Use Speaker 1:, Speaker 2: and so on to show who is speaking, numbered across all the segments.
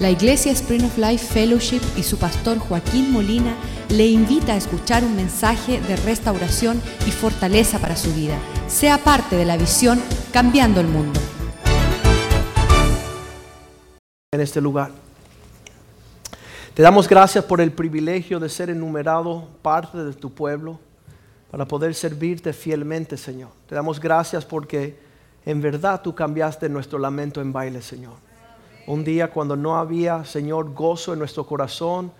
Speaker 1: La Iglesia Spring of Life Fellowship y su pastor Joaquín Molina le invita a escuchar un mensaje de restauración y fortaleza para su vida. Sea parte de la visión Cambiando el Mundo.
Speaker 2: En este lugar. Te damos gracias por el privilegio de ser enumerado parte de tu pueblo para poder servirte fielmente, Señor. Te damos gracias porque en verdad tú cambiaste nuestro lamento en baile, Señor un día cuando no había, Señor, gozo en nuestro corazón,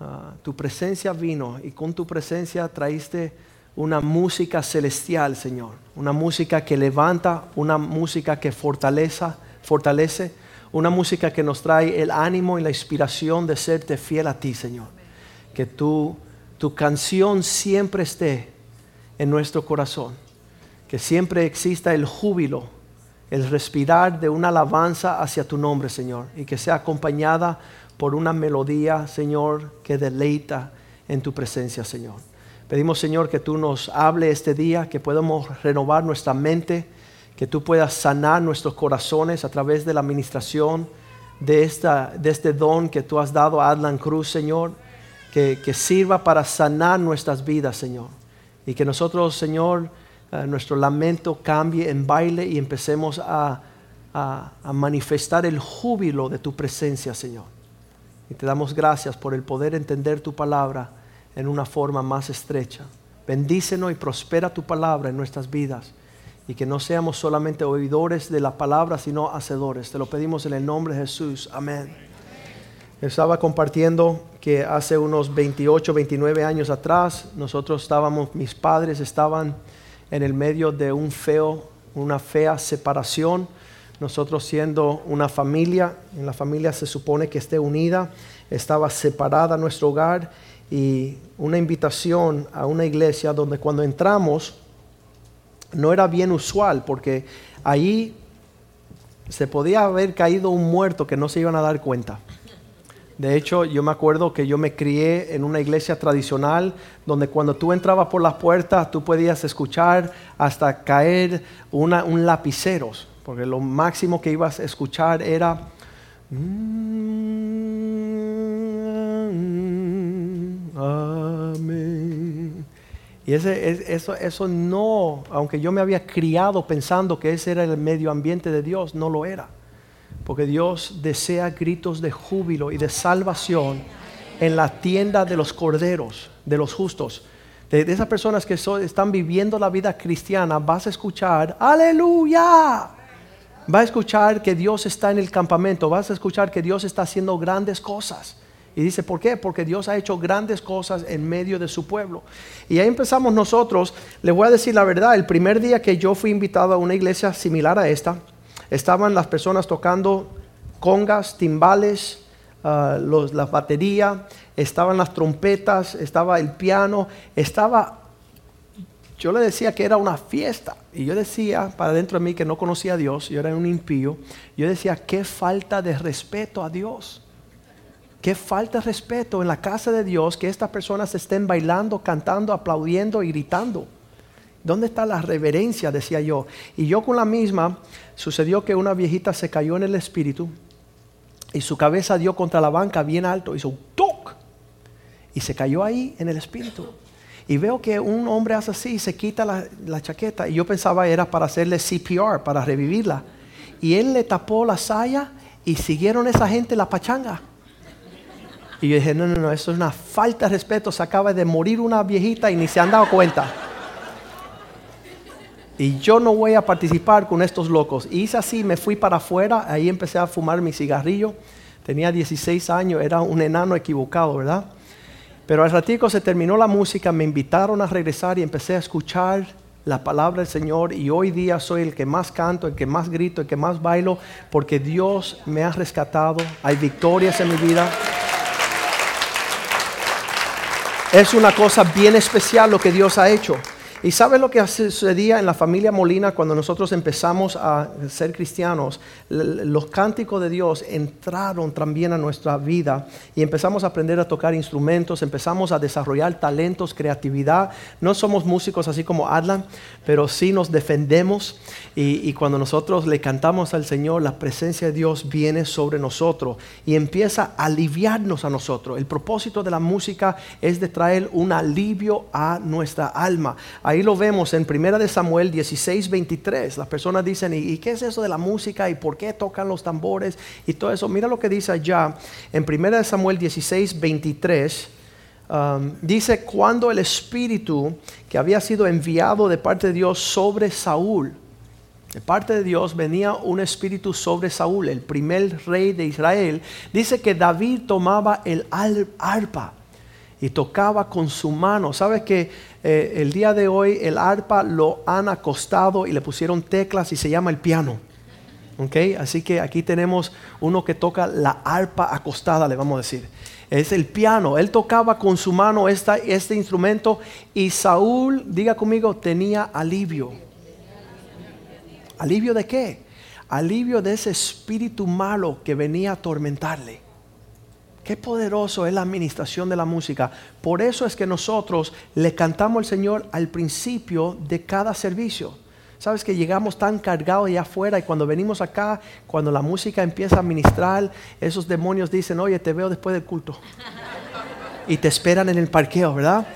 Speaker 2: ah, tu presencia vino y con tu presencia traíste una música celestial, Señor, una música que levanta, una música que fortalece, fortalece, una música que nos trae el ánimo y la inspiración de serte fiel a ti, Señor. Que tu, tu canción siempre esté en nuestro corazón, que siempre exista el júbilo el respirar de una alabanza hacia tu nombre, Señor, y que sea acompañada por una melodía, Señor, que deleita en tu presencia, Señor. Pedimos, Señor, que tú nos hable este día, que podamos renovar nuestra mente, que tú puedas sanar nuestros corazones a través de la administración de, esta, de este don que tú has dado a Adlan Cruz, Señor, que, que sirva para sanar nuestras vidas, Señor. Y que nosotros, Señor, eh, nuestro lamento cambie en baile y empecemos a, a, manifestar el júbilo de tu presencia, Señor. Y te damos gracias por el poder entender tu palabra en una forma más estrecha. Bendícenos y prospera tu palabra en nuestras vidas. Y que no seamos solamente oidores de la palabra, sino hacedores. Te lo pedimos en el nombre de Jesús. Amén. Estaba compartiendo que hace unos 28, 29 años atrás, nosotros estábamos, mis padres estaban en el medio de un feo, una fea separación. Nosotros siendo una familia, en la familia se supone que esté unida, estaba separada nuestro hogar y una invitación a una iglesia donde cuando entramos no era bien usual porque ahí se podía haber caído un muerto que no se iban a dar cuenta. De hecho, yo me acuerdo que yo me crié en una iglesia tradicional donde cuando tú entrabas por las puertas tú podías escuchar hasta caer un lapiceros, porque lo máximo que ibas a escuchar era... Mm, amén. Y ese, eso, eso no, aunque yo me había criado pensando que ese era el medio ambiente de Dios, no lo era porque Dios desea gritos de júbilo y de salvación en la tienda de los corderos, de los justos. De, esas personas que están viviendo la vida cristiana, vas a escuchar, aleluya. Vas a escuchar que Dios está en el campamento, vas a escuchar que Dios está haciendo grandes cosas. Y dice, ¿por qué? Porque Dios ha hecho grandes cosas en medio de su pueblo. Y ahí empezamos nosotros, le voy a decir la verdad, el primer día que yo fui invitado a una iglesia similar a esta, estaban las personas tocando congas, timbales, uh, la batería, estaban las trompetas, estaba el piano, estaba... Yo le decía que era una fiesta y yo decía para dentro de mí que no conocía a Dios, yo era un impío, yo decía, qué falta de respeto a Dios. Qué falta de respeto en la casa de Dios que estas personas estén bailando, cantando, aplaudiendo y gritando. ¿Dónde está la reverencia? Decía yo. Y yo con la misma, sucedió que una viejita se cayó en el espíritu y su cabeza dio contra la banca bien alto, hizo un toc y se cayó ahí en el espíritu. Y veo que un hombre hace así y se quita la, chaqueta y yo pensaba era para hacerle CPR, para revivirla. Y él le tapó la saya y siguieron esa gente la pachanga. Y yo dije, no, no, no, eso es una falta de respeto. Se acaba de morir una viejita y ni se han dado cuenta. Y yo no voy a participar con estos locos. Y hice así, me fui para afuera, ahí empecé a fumar mi cigarrillo. Tenía 16 años, era un enano equivocado, ¿verdad? Pero al ratico se terminó la música, me invitaron a regresar y empecé a escuchar la palabra del Señor y hoy día soy el que más canto, el que más grito, el que más bailo, porque Dios me ha rescatado, hay victorias en mi vida. Es una cosa bien especial lo que Dios ha hecho. ¿Y sabes lo que sucedía en la familia Molina cuando nosotros empezamos a ser cristianos? Los cánticos de Dios entraron también a nuestra vida y empezamos a aprender a tocar instrumentos, empezamos a desarrollar talentos, creatividad. No somos músicos así como Adlan, pero sí nos defendemos y, y cuando nosotros le cantamos al Señor, la presencia de Dios viene sobre nosotros y empieza a aliviarnos a nosotros. El propósito de la música es de traer un alivio a nuestra alma. Ahí lo vemos en 1 de Samuel 16, 23. Las personas dicen, ¿y qué es eso de la música? ¿Y por qué tocan los tambores? Y todo eso. Mira lo que dice allá en 1 de Samuel 16, 23. Um, dice, cuando el Espíritu que había sido enviado de parte de Dios sobre Saúl, de parte de Dios venía un espíritu sobre Saúl, el primer rey de Israel. Dice que David tomaba el arpa y tocaba con su mano. ¿Sabes que eh, el día de hoy el arpa lo han acostado y le pusieron teclas y se llama el piano? ¿Okay? Así que aquí tenemos uno que toca la arpa acostada, le vamos a decir. Es el piano. Él tocaba con su mano este instrumento y Saúl, diga conmigo, tenía alivio. ¿Alivio de qué? Alivio de ese espíritu malo que venía a atormentarle. Qué poderoso es la administración de la música. Por eso es que nosotros le cantamos al Señor al principio de cada servicio. Sabes que llegamos tan cargados allá afuera y cuando venimos acá, cuando la música empieza a ministrar, esos demonios dicen, oye, te veo después del culto. Y te esperan en el parqueo, ¿verdad?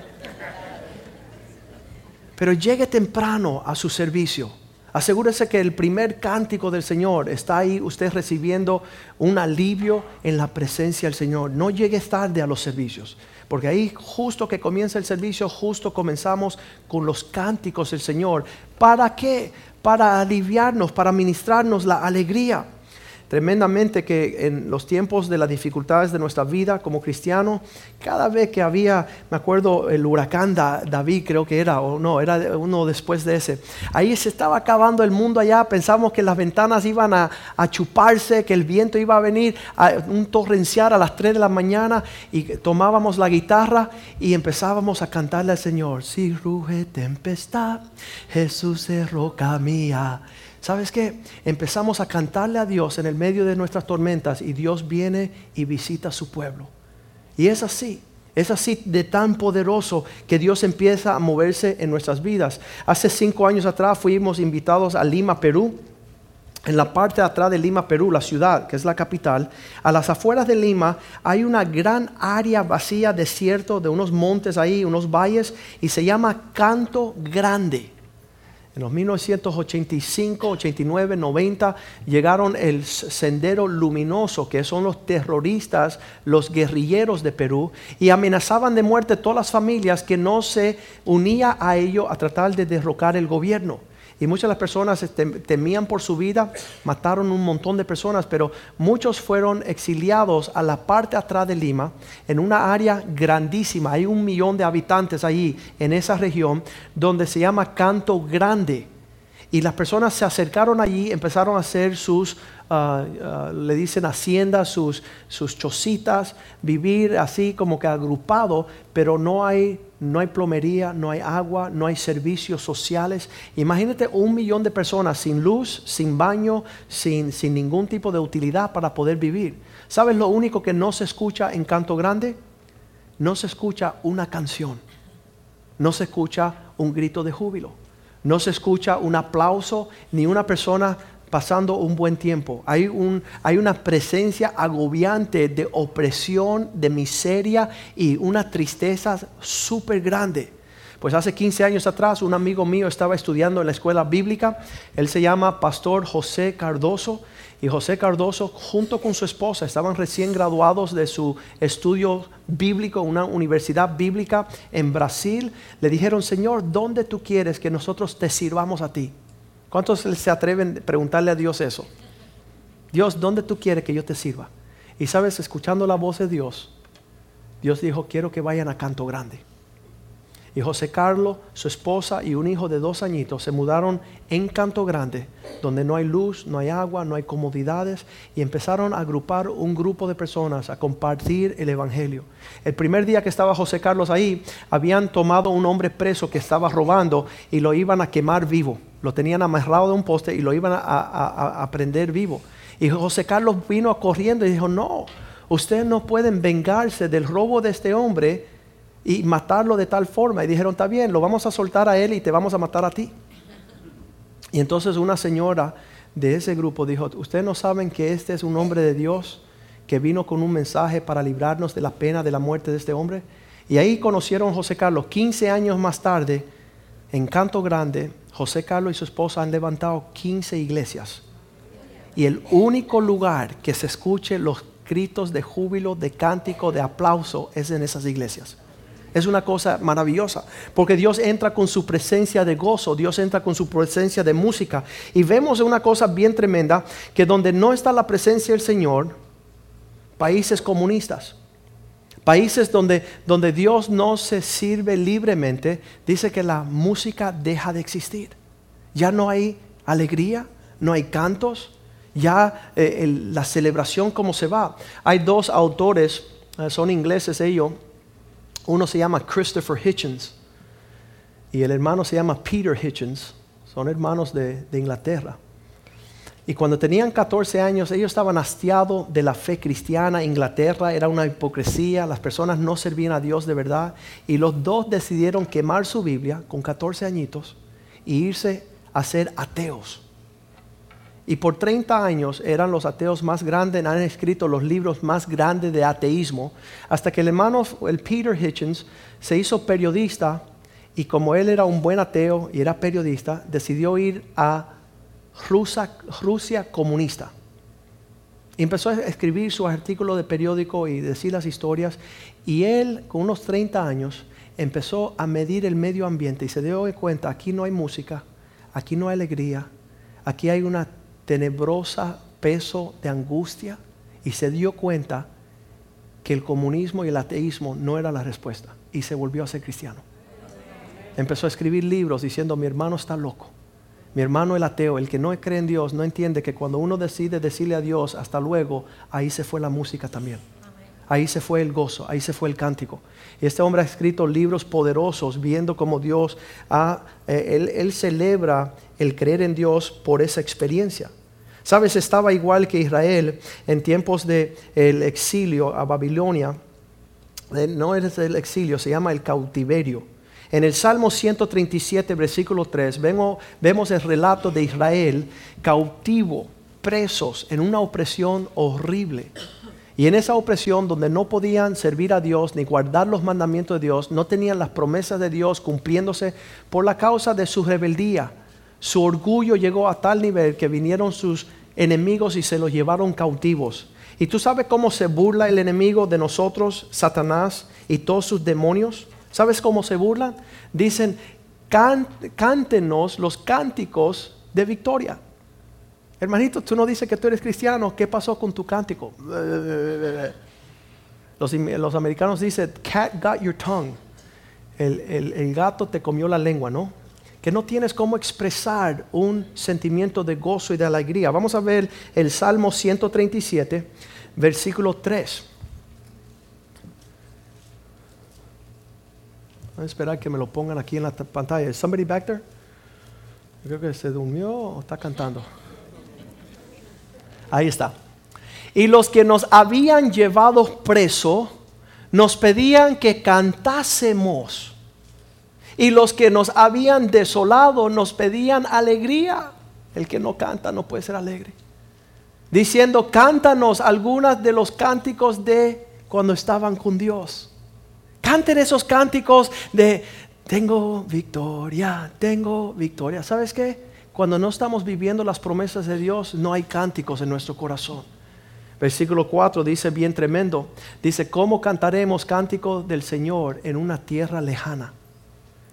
Speaker 2: Pero llegue temprano a su servicio Asegúrese que el primer cántico del Señor está ahí, usted recibiendo un alivio en la presencia del Señor. No llegue tarde a los servicios, porque ahí justo que comienza el servicio, justo comenzamos con los cánticos del Señor. ¿Para qué? Para aliviarnos, para ministrarnos la alegría tremendamente que en los tiempos de las dificultades de nuestra vida como cristiano, cada vez que había, me acuerdo, el huracán David, creo que era, o no, era uno después de ese, ahí se estaba acabando el mundo allá, pensamos que las ventanas iban a, chuparse, que el viento iba a venir, a un torrenciar a las 3 de la mañana, y tomábamos la guitarra y empezábamos a cantarle al Señor, si ruge tempestad, Jesús es roca mía. ¿Sabes qué? Empezamos a cantarle a Dios en el medio de nuestras tormentas y Dios viene y visita su pueblo. Y es así, es así de tan poderoso que Dios empieza a moverse en nuestras vidas. Hace cinco años atrás fuimos invitados a Lima, Perú. En la parte de atrás de Lima, Perú, la ciudad, que es la capital, a las afueras de Lima hay una gran área vacía, desierto, de unos montes ahí, unos valles, y se llama Canto Grande. En los 1985, 89, 90 llegaron el sendero luminoso, que son los terroristas, los guerrilleros de Perú, y amenazaban de muerte todas las familias que no se unía a ello a tratar de derrocar el gobierno. Y muchas de las personas este, temían por su vida, mataron un montón de personas, pero muchos fueron exiliados a la parte atrás de Lima, en una área grandísima. Hay un millón de habitantes allí, en esa región, donde se llama Canto Grande. Y las personas se acercaron allí, empezaron a hacer sus Ah, ah, le dicen haciendas, sus, sus chocitas, vivir así como que agrupado, pero no hay, no hay plomería, no hay agua, no hay servicios sociales. Imagínate un millón de personas sin luz, sin baño, sin, sin ningún tipo de utilidad para poder vivir. ¿Sabes lo único que no se escucha en Canto Grande? No se escucha una canción, no se escucha un grito de júbilo, no se escucha un aplauso, ni una persona pasando un buen tiempo. Hay, un, hay una presencia agobiante de opresión, de miseria y una tristeza súper grande. Pues hace 15 años atrás un amigo mío estaba estudiando en la escuela bíblica. Él se llama Pastor José Cardoso. Y José Cardoso junto con su esposa estaban recién graduados de su estudio bíblico, una universidad bíblica en Brasil. Le dijeron, Señor, ¿dónde tú quieres que nosotros te sirvamos a ti? ¿Cuántos se atreven a preguntarle a Dios eso? Dios, ¿dónde tú quieres que yo te sirva? Y sabes, escuchando la voz de Dios, Dios dijo, quiero que vayan a Canto Grande. Y José Carlos, su esposa y un hijo de dos añitos se mudaron en Canto Grande, donde no hay luz, no hay agua, no hay comodidades, y empezaron a agrupar un grupo de personas a compartir el Evangelio. El primer día que estaba José Carlos ahí, habían tomado un hombre preso que estaba robando y lo iban a quemar vivo. Lo tenían amarrado de un poste y lo iban a, prender vivo. Y José Carlos vino corriendo y dijo, no, ustedes no pueden vengarse del robo de este hombre y matarlo de tal forma. Y dijeron, está bien, lo vamos a soltar a él y te vamos a matar a ti. Y entonces una señora de ese grupo dijo, ustedes no saben que este es un hombre de Dios que vino con un mensaje para librarnos de la pena de la muerte de este hombre. Y ahí conocieron a José Carlos. 15 años más tarde, en Canto Grande, José Carlos y su esposa han levantado 15 iglesias. Y el único lugar que se escuche los gritos de júbilo, de cántico, de aplauso es en esas iglesias. Es una cosa maravillosa, porque Dios entra con su presencia de gozo, Dios entra con su presencia de música. Y vemos una cosa bien tremenda, que donde no está la presencia del Señor, países comunistas, países donde, donde Dios no se sirve libremente, dice que la música deja de existir. Ya no hay alegría, no hay cantos, ya eh, la celebración como se va. Hay dos autores, eh, son ingleses ellos, uno se llama Christopher Hitchens y el hermano se llama Peter Hitchens. Son hermanos de, Inglaterra. Y cuando tenían 14 años, ellos estaban hastiados de la fe cristiana. Inglaterra era una hipocresía, las personas no servían a Dios de verdad. Y los dos decidieron quemar su Biblia con 14 añitos e irse a ser ateos. Y por 30 años eran los ateos más grandes, han escrito los libros más grandes de ateísmo, hasta que el hermano, el Peter Hitchens, se hizo periodista y como él era un buen ateo y era periodista, decidió ir a Rusia, comunista. Y empezó a escribir su artículo de periódico y decir las historias. Y él, con unos 30 años, empezó a medir el medio ambiente y se dio cuenta, aquí no hay música, aquí no hay alegría, aquí hay una tenebrosa peso de angustia y se dio cuenta que el comunismo y el ateísmo no era la respuesta y se volvió a ser cristiano. Empezó a escribir libros diciendo mi hermano está loco. Mi hermano el ateo, el que no cree en Dios, no entiende que cuando uno decide decirle a Dios hasta luego, ahí se fue la música también. Ahí se fue el gozo, ahí se fue el cántico. Y este hombre ha escrito libros poderosos viendo cómo Dios eh, él, celebra el creer en Dios por esa experiencia. Sabes, estaba igual que Israel en tiempos del el exilio a Babilonia. Eh, no es el exilio, se llama el cautiverio. En el Salmo 137, versículo 3, vemos el relato de Israel cautivo, presos en una opresión horrible. Y en esa opresión donde no podían servir a Dios ni guardar los mandamientos de Dios, no tenían las promesas de Dios cumpliéndose por la causa de su rebeldía. Su orgullo llegó a tal nivel que vinieron sus enemigos y se los llevaron cautivos. ¿Y tú sabes cómo se burla el enemigo de nosotros, Satanás y todos sus demonios? ¿Sabes cómo se burlan? Dicen, cántenos los cánticos de victoria. Hermanito, tú no dices que tú eres cristiano, ¿qué pasó con tu cántico? Los, americanos dicen, cat got your tongue. El, el, gato te comió la lengua, ¿no? Que no tienes cómo expresar un sentimiento de gozo y de alegría. Vamos a ver el Salmo 137, versículo 3. A esperar que me lo pongan aquí en la pantalla. ¿Is somebody back there? creo que se durmió o está cantando. Ahí está. Y los que nos habían llevado preso nos pedían que cantásemos. Y los que nos habían desolado nos pedían alegría. El que no canta no puede ser alegre. Diciendo, cántanos algunas de los cánticos de cuando estaban con Dios. Canten esos cánticos de, tengo victoria, tengo victoria. ¿Sabes qué? Cuando no estamos viviendo las promesas de Dios, no hay cánticos en nuestro corazón. Versículo 4 dice bien tremendo. Dice, ¿cómo cantaremos cánticos del Señor en una tierra lejana?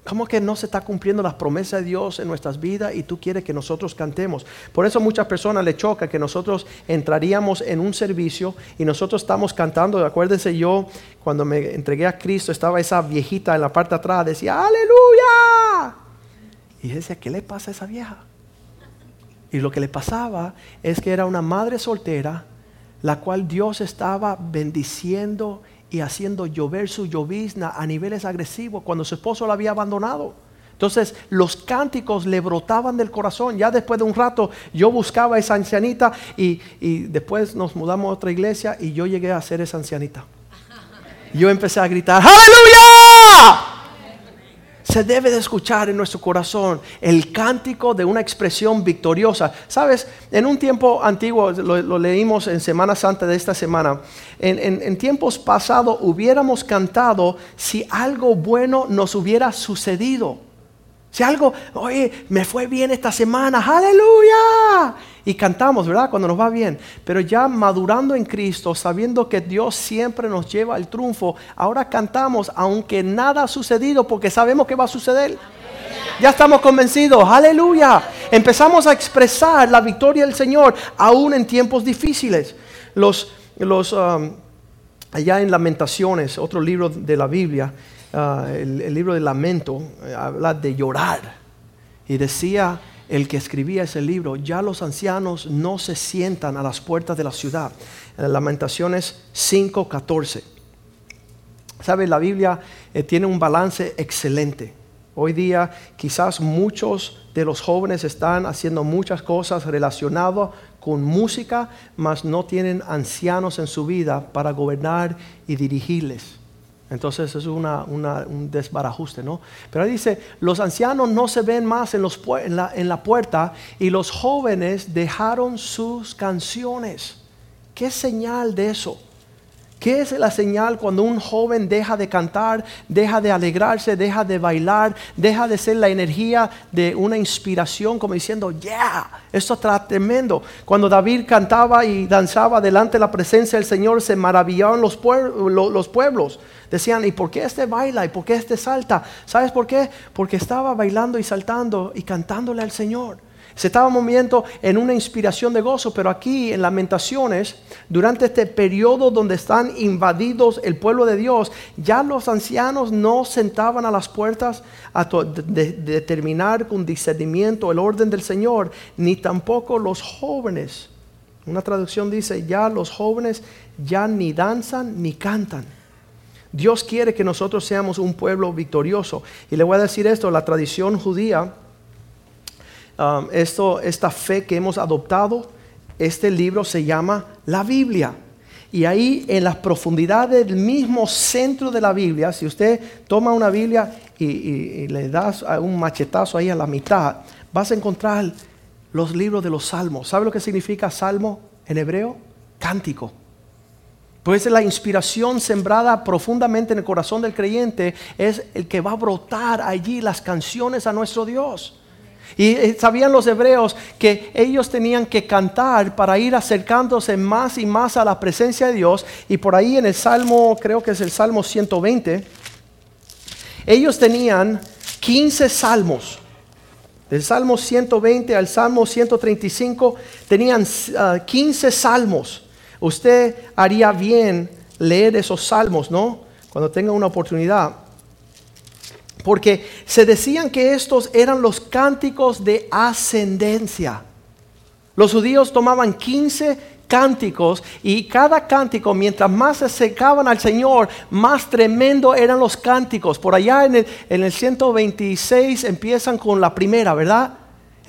Speaker 2: ¿Cómo que no se está cumpliendo las promesas de Dios en nuestras vidas y tú quieres que nosotros cantemos? Por eso muchas personas le choca que nosotros entraríamos en un servicio y nosotros estamos cantando. Acuérdense yo, cuando me entregué a Cristo, estaba esa viejita en la parte atrás, decía, aleluya. Y decía, ¿qué le pasa a esa vieja? Y lo que le pasaba es que era una madre soltera, la cual Dios estaba bendiciendo y haciendo llover su llovizna a niveles agresivos cuando su esposo la había abandonado. Entonces los cánticos le brotaban del corazón. Ya después de un rato yo buscaba a esa ancianita y, y después nos mudamos a otra iglesia y yo llegué a ser esa ancianita. Yo empecé a gritar, aleluya se debe de escuchar en nuestro corazón el cántico de una expresión victoriosa. Sabes, en un tiempo antiguo, lo, leímos en Semana Santa de esta semana, en, en tiempos pasados hubiéramos cantado si algo bueno nos hubiera sucedido. Si algo, oye, me fue bien esta semana, aleluya. Y cantamos, ¿verdad? Cuando nos va bien. Pero ya madurando en Cristo, sabiendo que Dios siempre nos lleva al triunfo, ahora cantamos aunque nada ha sucedido porque sabemos que va a suceder. Ya estamos convencidos, aleluya. Empezamos a expresar la victoria del Señor aún en tiempos difíciles. Los, los, um, allá en Lamentaciones, otro libro de la Biblia, Ah, el, libro de lamento eh, habla de llorar. Y decía el que escribía ese libro, ya los ancianos no se sientan a las puertas de la ciudad. En Lamentaciones 5:14. ¿Sabe? La Biblia eh, tiene un balance excelente. Hoy día quizás muchos de los jóvenes están haciendo muchas cosas relacionadas con música, mas no tienen ancianos en su vida para gobernar y dirigirles. Entonces es un desbarajuste, ¿no? Pero dice, los ancianos no se ven más en, la, en la puerta y los jóvenes dejaron sus canciones. ¿Qué señal de eso? ¿Qué es la señal cuando un joven deja de cantar, deja de alegrarse, deja de bailar, deja de ser la energía de una inspiración como diciendo, yeah, esto está tremendo? Cuando David cantaba y danzaba delante de la presencia del Señor, se maravillaban los, los pueblos. Decían, ¿y por qué este baila? ¿Y por qué este salta? ¿Sabes por qué? Porque estaba bailando y saltando y cantándole al Señor. Se estaba moviendo en una inspiración de gozo, pero aquí en lamentaciones, durante este periodo donde están invadidos el pueblo de Dios, ya los ancianos no sentaban a las puertas a determinar con discernimiento el orden del Señor, ni tampoco los jóvenes. Una traducción dice, ya los jóvenes ya ni danzan ni cantan. Dios quiere que nosotros seamos un pueblo victorioso. Y le voy a decir esto, la tradición judía Um, esto, esta fe que hemos adoptado, este libro se llama la Biblia. Y ahí en las profundidades del mismo centro de la Biblia, si usted toma una Biblia y, le das un machetazo ahí a la mitad, vas a encontrar los libros de los salmos. ¿Sabe lo que significa salmo en hebreo? Cántico. Pues la inspiración sembrada profundamente en el corazón del creyente es el que va a brotar allí las canciones a nuestro Dios. Y eh, sabían los hebreos que ellos tenían que cantar para ir acercándose más y más a la presencia de Dios. Y por ahí en el Salmo, creo que es el Salmo 120, ellos tenían 15 salmos. Del Salmo 120 al Salmo 135 tenían 15 ah, salmos. Usted haría bien leer esos salmos, ¿no? Cuando tenga una oportunidad porque se decían que estos eran los cánticos de ascendencia. Los judíos tomaban 15 cánticos y cada cántico, mientras más se acercaban al Señor, más tremendo eran los cánticos. Por allá en el, 126 empiezan con la primera, ¿verdad?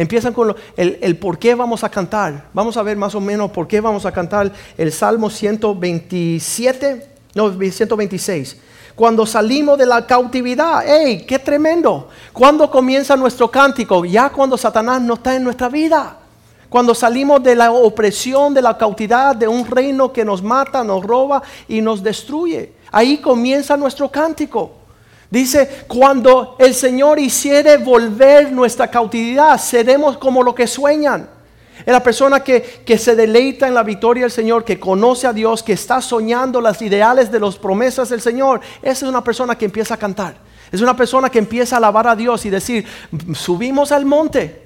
Speaker 2: Empiezan con el, el, por qué vamos a cantar. Vamos a ver más o menos por qué vamos a cantar el Salmo 127, no, 126 cuando salimos de la cautividad. ¡Ey, qué tremendo! ¿Cuándo comienza nuestro cántico? Ya cuando Satanás no está en nuestra vida. Cuando salimos de la opresión, de la cautividad, de un reino que nos mata, nos roba y nos destruye. Ahí comienza nuestro cántico. Dice, cuando el Señor hiciere volver nuestra cautividad, seremos como lo que sueñan. Es la persona que, se deleita en la victoria del Señor, que conoce a Dios, que está soñando las ideales de las promesas del Señor. Esa es una persona que empieza a cantar. Es una persona que empieza a alabar a Dios y decir, subimos al monte.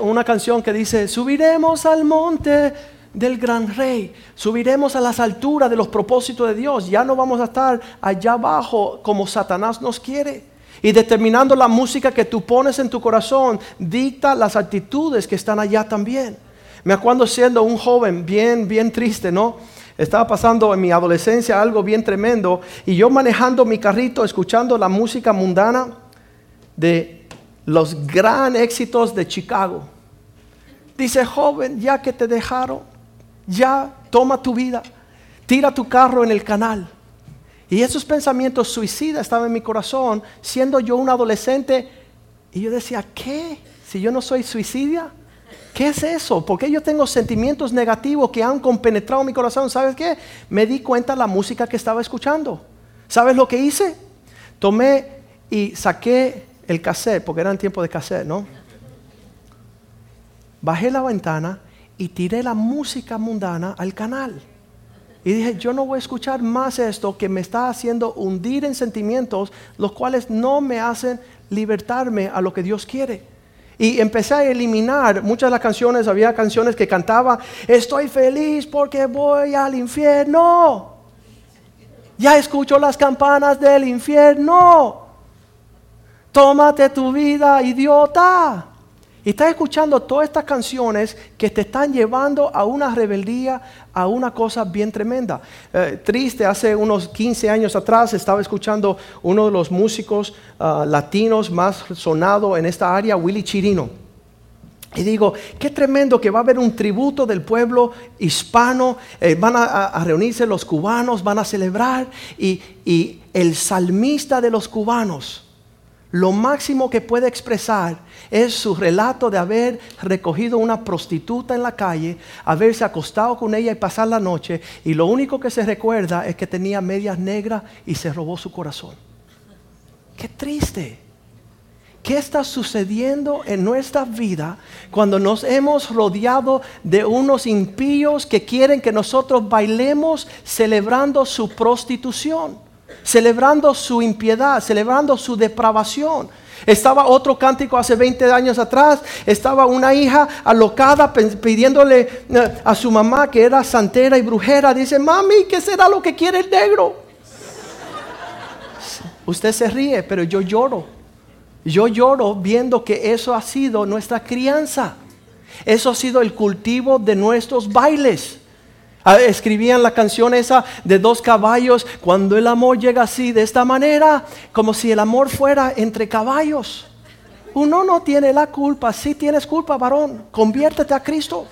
Speaker 2: Una canción que dice, subiremos al monte del gran rey, subiremos a las alturas de los propósitos de Dios. Ya no vamos a estar allá abajo como Satanás nos quiere. Y determinando la música que tú pones en tu corazón, dicta las actitudes que están allá también. Me acuerdo siendo un joven bien, bien triste, ¿no? Estaba pasando en mi adolescencia algo bien tremendo y yo manejando mi carrito, escuchando la música mundana de los gran éxitos de Chicago. Dice, joven, ya que te dejaron, ya toma tu vida, tira tu carro en el canal. Y esos pensamientos suicidas estaban en mi corazón, siendo yo un adolescente. Y yo decía, ¿qué? Si yo no soy suicidia, ¿Qué es eso? ¿Por qué yo tengo sentimientos negativos que han compenetrado mi corazón? ¿Sabes qué? Me di cuenta de la música que estaba escuchando. ¿Sabes lo que hice? Tomé y saqué el cassette, porque era en tiempo de cassette, ¿no? Bajé la ventana y tiré la música mundana al canal. Y dije, yo no voy a escuchar más esto que me está haciendo hundir en sentimientos, los cuales no me hacen libertarme a lo que Dios quiere. Y empecé a eliminar muchas de las canciones, había canciones que cantaba, estoy feliz porque voy al infierno. Ya escucho las campanas del infierno. Tómate tu vida, idiota. Y estás escuchando todas estas canciones que te están llevando a una rebeldía, a una cosa bien tremenda. Eh, triste, hace unos 15 años atrás estaba escuchando uno de los músicos ah, latinos más sonado en esta área, Willy Chirino. Y digo, qué tremendo que va a haber un tributo del pueblo hispano, eh, van a, reunirse los cubanos, van a celebrar, y, y el salmista de los cubanos, lo máximo que puede expresar es su relato de haber recogido una prostituta en la calle, haberse acostado con ella y pasar la noche, y lo único que se recuerda es que tenía medias negras y se robó su corazón. Qué triste. ¿Qué está sucediendo en nuestra vida cuando nos hemos rodeado de unos impíos que quieren que nosotros bailemos celebrando su prostitución? Celebrando su impiedad, celebrando su depravación. Estaba otro cántico hace 20 años atrás, estaba una hija alocada pidiéndole eh, a su mamá que era santera y brujera, dice, mami, ¿qué será lo que quiere el negro? Usted se ríe, pero yo lloro. Yo lloro viendo que eso ha sido nuestra crianza. Eso ha sido el cultivo de nuestros bailes. Ah, escribían la canción esa de dos caballos, cuando el amor llega así, de esta manera, como si el amor fuera entre caballos. Uno no tiene la culpa, si tienes culpa, varón, conviértete a Cristo.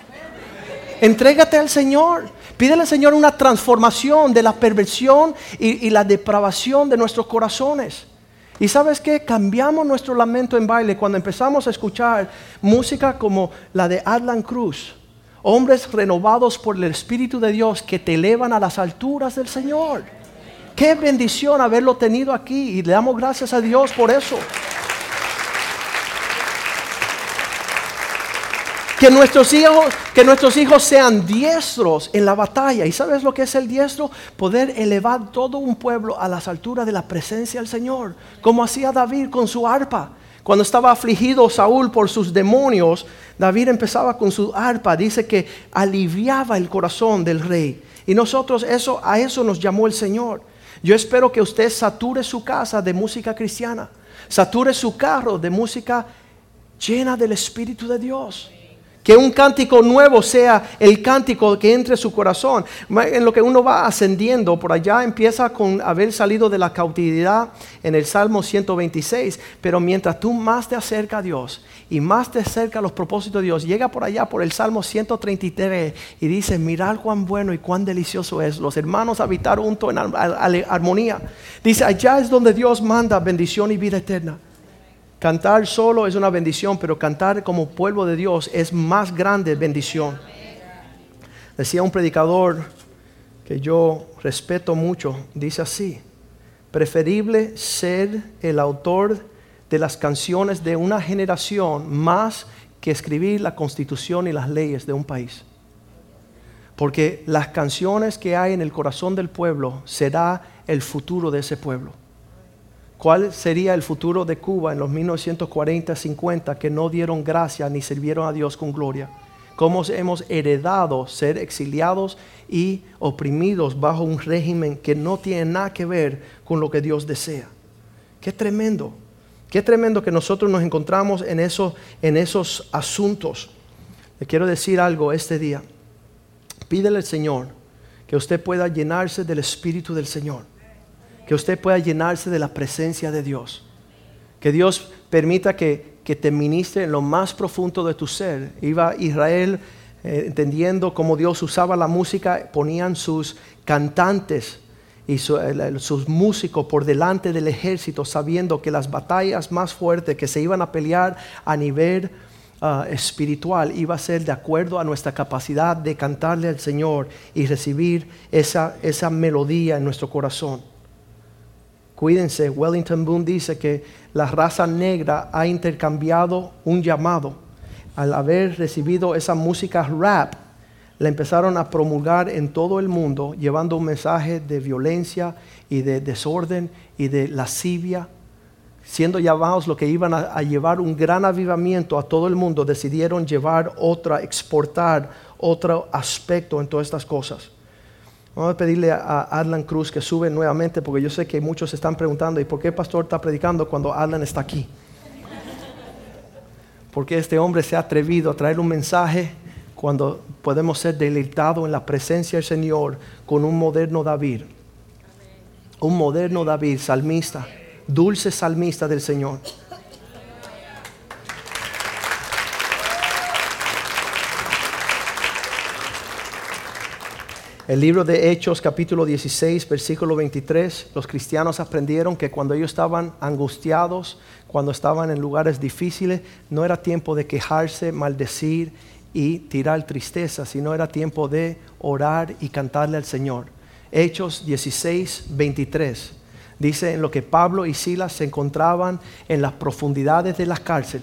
Speaker 2: Entrégate al Señor. Pídele al Señor una transformación de la perversión y, y la depravación de nuestros corazones. Y sabes qué? Cambiamos nuestro lamento en baile cuando empezamos a escuchar música como la de Adlan Cruz hombres renovados por el Espíritu de Dios que te elevan a las alturas del Señor. Qué bendición haberlo tenido aquí y le damos gracias a Dios por eso. Que nuestros hijos, que nuestros hijos sean diestros en la batalla. ¿Y sabes lo que es el diestro? Poder elevar todo un pueblo a las alturas de la presencia del Señor, como hacía David con su arpa. Cuando estaba afligido Saúl por sus demonios, David empezaba con su arpa, dice que aliviaba el corazón del rey. Y nosotros eso a eso nos llamó el Señor. Yo espero que usted sature su casa de música cristiana, sature su carro de música llena del Espíritu de Dios. Que un cántico nuevo sea el cántico que entre su corazón. En lo que uno va ascendiendo, por allá empieza con haber salido de la cautividad en el Salmo 126. Pero mientras tú más te acercas a Dios y más te acercas a los propósitos de Dios, llega por allá por el Salmo 133 y dice, mirad cuán bueno y cuán delicioso es. Los hermanos habitar juntos en armonía. Dice, allá es donde Dios manda bendición y vida eterna. Cantar solo es una bendición, pero cantar como pueblo de Dios es más grande bendición. Decía un predicador que yo respeto mucho, dice así, preferible ser el autor de las canciones de una generación más que escribir la constitución y las leyes de un país. Porque las canciones que hay en el corazón del pueblo será el futuro de ese pueblo. ¿Cuál sería el futuro de Cuba en los 1940-50 que no dieron gracia ni sirvieron a Dios con gloria? ¿Cómo hemos heredado ser exiliados y oprimidos bajo un régimen que no tiene nada que ver con lo que Dios desea? Qué tremendo. Qué tremendo que nosotros nos encontramos en, eso, en esos asuntos. Le quiero decir algo este día. Pídele al Señor que usted pueda llenarse del Espíritu del Señor que usted pueda llenarse de la presencia de Dios. Que Dios permita que, te ministre en lo más profundo de tu ser. Iba Israel eh, entendiendo cómo Dios usaba la música, ponían sus cantantes y sus músicos por delante del ejército, sabiendo que las batallas más fuertes que se iban a pelear a nivel ah, espiritual iba a ser de acuerdo a nuestra capacidad de cantarle al Señor y recibir esa, esa melodía en nuestro corazón. Cuídense, Wellington Boone dice que la raza negra ha intercambiado un llamado. Al haber recibido esa música rap, la empezaron a promulgar en todo el mundo, llevando un mensaje de violencia y de desorden y de lascivia. Siendo llamados lo que iban a, a llevar un gran avivamiento a todo el mundo, decidieron llevar otra, exportar otro aspecto en todas estas cosas. Vamos a pedirle a Adlan Cruz que sube nuevamente porque yo sé que muchos se están preguntando, ¿y por qué el pastor está predicando cuando Adlan está aquí? Porque este hombre se ha atrevido a traer un mensaje cuando podemos ser deleitados en la presencia del Señor con un moderno David. Un moderno David, salmista, dulce salmista del Señor. El libro de Hechos capítulo 16, versículo 23, los cristianos aprendieron que cuando ellos estaban angustiados, cuando estaban en lugares difíciles, no era tiempo de quejarse, maldecir y tirar tristeza, sino era tiempo de orar y cantarle al Señor. Hechos 16, 23 dice en lo que Pablo y Silas se encontraban en las profundidades de la cárcel,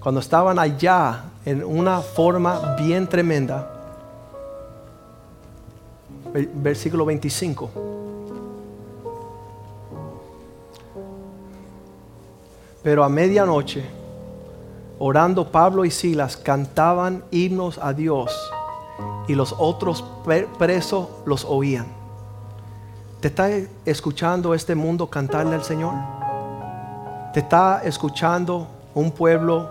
Speaker 2: cuando estaban allá en una forma bien tremenda, versículo 25. Pero a medianoche, orando Pablo y Silas, cantaban himnos a Dios y los otros presos los oían. ¿Te está escuchando este mundo cantarle al Señor? ¿Te está escuchando un pueblo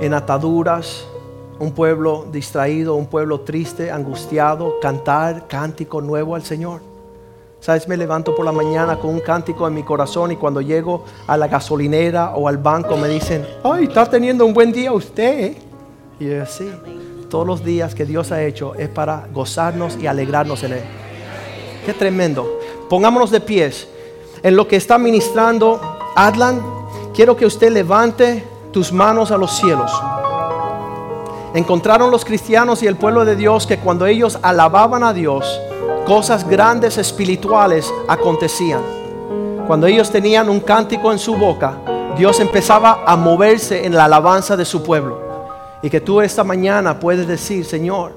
Speaker 2: en ataduras, un pueblo distraído, un pueblo triste, angustiado, cantar cántico nuevo al Señor. Sabes, me levanto por la mañana con un cántico en mi corazón y cuando llego a la gasolinera o al banco me dicen, ay, está teniendo un buen día usted. Y yo así, todos los días que Dios ha hecho es para gozarnos y alegrarnos en Él. Qué tremendo. Pongámonos de pies. En lo que está ministrando Adlan, quiero que usted levante tus manos a los cielos. Encontraron los cristianos y el pueblo de Dios que cuando ellos alababan a Dios, cosas grandes espirituales acontecían. Cuando ellos tenían un cántico en su boca, Dios empezaba a moverse en la alabanza de su pueblo. Y que tú esta mañana puedes decir, Señor,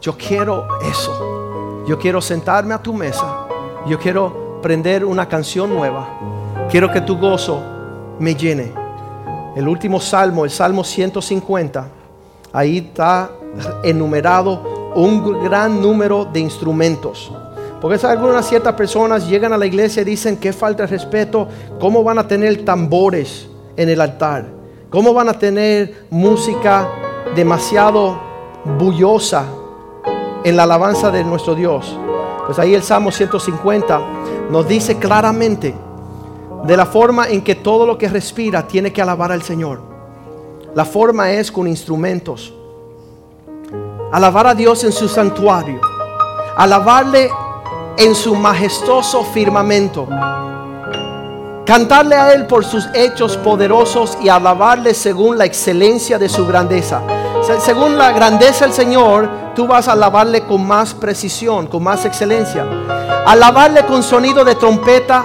Speaker 2: yo quiero eso. Yo quiero sentarme a tu mesa. Yo quiero prender una canción nueva. Quiero que tu gozo me llene. El último salmo, el Salmo 150 ahí está enumerado un gran número de instrumentos. Porque algunas ciertas personas llegan a la iglesia y dicen que falta de respeto, ¿cómo van a tener tambores en el altar? ¿Cómo van a tener música demasiado bullosa en la alabanza de nuestro Dios? Pues ahí el Salmo 150 nos dice claramente de la forma en que todo lo que respira tiene que alabar al Señor. La forma es con instrumentos. Alabar a Dios en su santuario. Alabarle en su majestuoso firmamento. Cantarle a Él por sus hechos poderosos y alabarle según la excelencia de su grandeza. Según la grandeza del Señor, tú vas a alabarle con más precisión, con más excelencia. Alabarle con sonido de trompeta,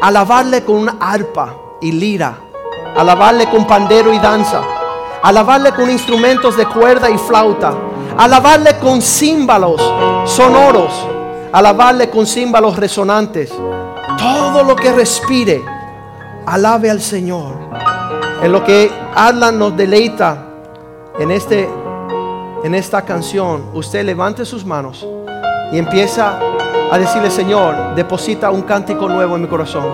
Speaker 2: alabarle con una arpa y lira, alabarle con pandero y danza alabarle con instrumentos de cuerda y flauta, alabarle con címbalos sonoros, alabarle con címbalos resonantes. Todo lo que respire, alabe al Señor. En lo que Adlan nos deleita en, este, en esta canción, usted levante sus manos y empieza a decirle, Señor, deposita un cántico nuevo en mi corazón.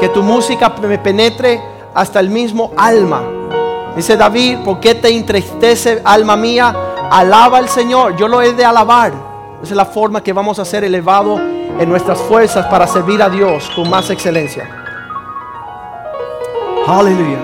Speaker 2: Que tu música me penetre hasta el mismo alma. Dice David, ¿por qué te entristece, alma mía? Alaba al Señor. Yo lo he de alabar. Esa es la forma que vamos a ser elevados en nuestras fuerzas para servir a Dios con más excelencia. Aleluya.